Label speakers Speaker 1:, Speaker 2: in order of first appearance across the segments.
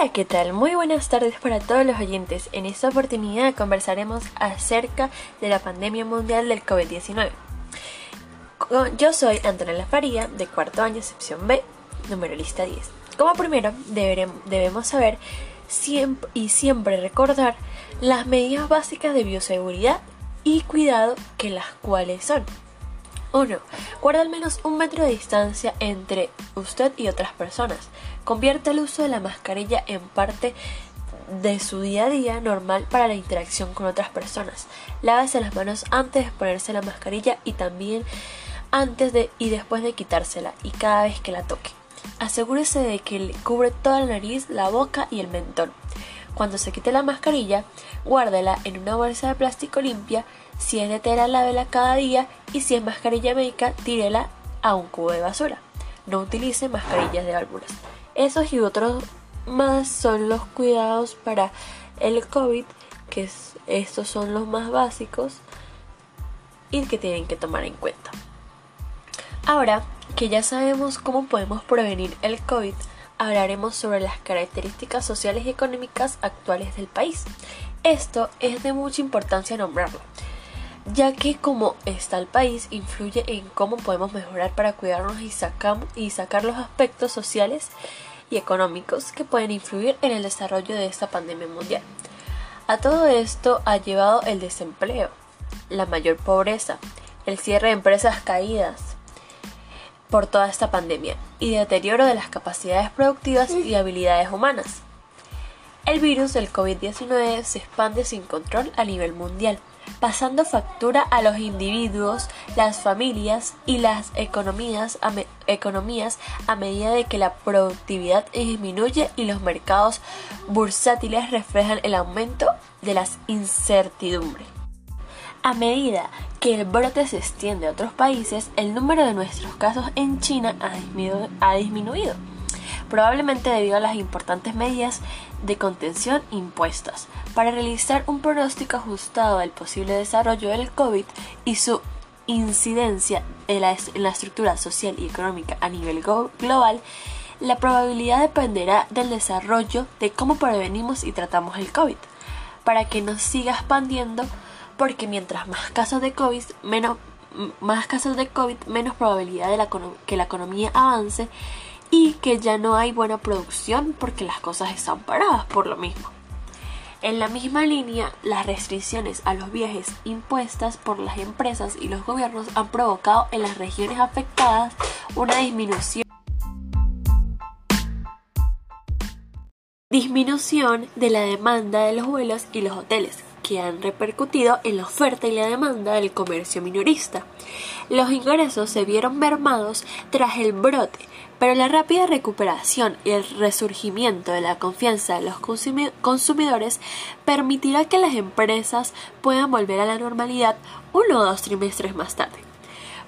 Speaker 1: Hola, ¿qué tal? Muy buenas tardes para todos los oyentes. En esta oportunidad conversaremos acerca de la pandemia mundial del COVID-19. Yo soy Antonella Faría, de cuarto año, sección B, número lista 10. Como primero, debemos saber y siempre recordar las medidas básicas de bioseguridad y cuidado que las cuales son 1. Guarda al menos un metro de distancia entre usted y otras personas. Convierte el uso de la mascarilla en parte de su día a día normal para la interacción con otras personas. Lávese las manos antes de ponerse la mascarilla y también antes de y después de quitársela y cada vez que la toque. Asegúrese de que cubre toda la nariz, la boca y el mentón. Cuando se quite la mascarilla, guárdela en una bolsa de plástico limpia si es de tela, lávela cada día y si es mascarilla médica, tírela a un cubo de basura. No utilice mascarillas de válvulas. Esos y otros más son los cuidados para el COVID, que estos son los más básicos y que tienen que tomar en cuenta. Ahora que ya sabemos cómo podemos prevenir el COVID, hablaremos sobre las características sociales y económicas actuales del país. Esto es de mucha importancia nombrarlo, ya que como está el país influye en cómo podemos mejorar para cuidarnos y, y sacar los aspectos sociales y económicos que pueden influir en el desarrollo de esta pandemia mundial. A todo esto ha llevado el desempleo, la mayor pobreza, el cierre de empresas caídas por toda esta pandemia y deterioro de las capacidades productivas y habilidades humanas. El virus del COVID-19 se expande sin control a nivel mundial pasando factura a los individuos, las familias y las economías a, medida de que la productividad disminuye y los mercados bursátiles reflejan el aumento de las incertidumbres. A medida que el brote se extiende a otros países, el número de nuestros casos en China ha disminuido probablemente debido a las importantes medidas de contención impuestas. Para realizar un pronóstico ajustado del posible desarrollo del COVID y su incidencia en la, estructura social y económica a nivel global, la probabilidad dependerá del desarrollo de cómo prevenimos y tratamos el COVID, para que no siga expandiendo, porque mientras más casos de COVID, menos, más casos de COVID, menos probabilidad de que la economía avance y que ya no hay buena producción porque las cosas están paradas por lo mismo. En la misma línea, las restricciones a los viajes impuestas por las empresas y los gobiernos han provocado en las regiones afectadas una disminución disminución de la demanda de los vuelos y los hoteles, que han repercutido en la oferta y la demanda del comercio minorista. Los ingresos se vieron mermados tras el brote, pero la rápida recuperación y el resurgimiento de la confianza de los consumidores permitirá que las empresas puedan volver a la normalidad uno o dos trimestres más tarde.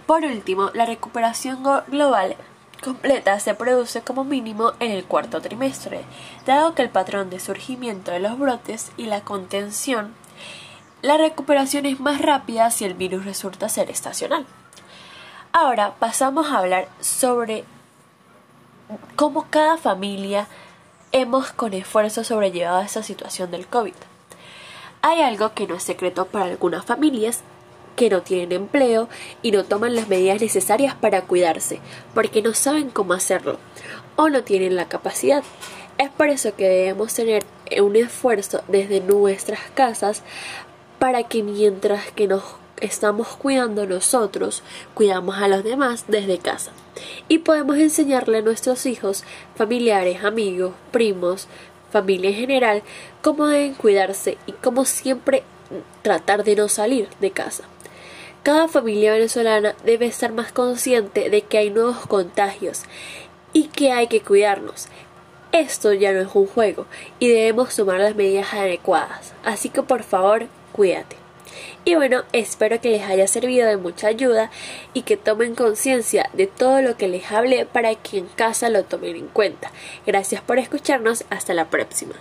Speaker 1: Por último, la recuperación global completa se produce como mínimo en el cuarto trimestre, dado que el patrón de surgimiento de los brotes y la contención, la recuperación es más rápida si el virus resulta ser estacional. Ahora pasamos a hablar sobre cómo cada familia hemos con esfuerzo sobrellevado esta situación del COVID. Hay algo que no es secreto para algunas familias que no tienen empleo y no toman las medidas necesarias para cuidarse, porque no saben cómo hacerlo o no tienen la capacidad. Es por eso que debemos tener un esfuerzo desde nuestras casas para que mientras que nos estamos cuidando nosotros, cuidamos a los demás desde casa. Y podemos enseñarle a nuestros hijos, familiares, amigos, primos, familia en general, cómo deben cuidarse y cómo siempre tratar de no salir de casa. Cada familia venezolana debe estar más consciente de que hay nuevos contagios y que hay que cuidarnos. Esto ya no es un juego y debemos tomar las medidas adecuadas. Así que por favor, cuídate. Y bueno, espero que les haya servido de mucha ayuda y que tomen conciencia de todo lo que les hablé para que en casa lo tomen en cuenta. Gracias por escucharnos, hasta la próxima.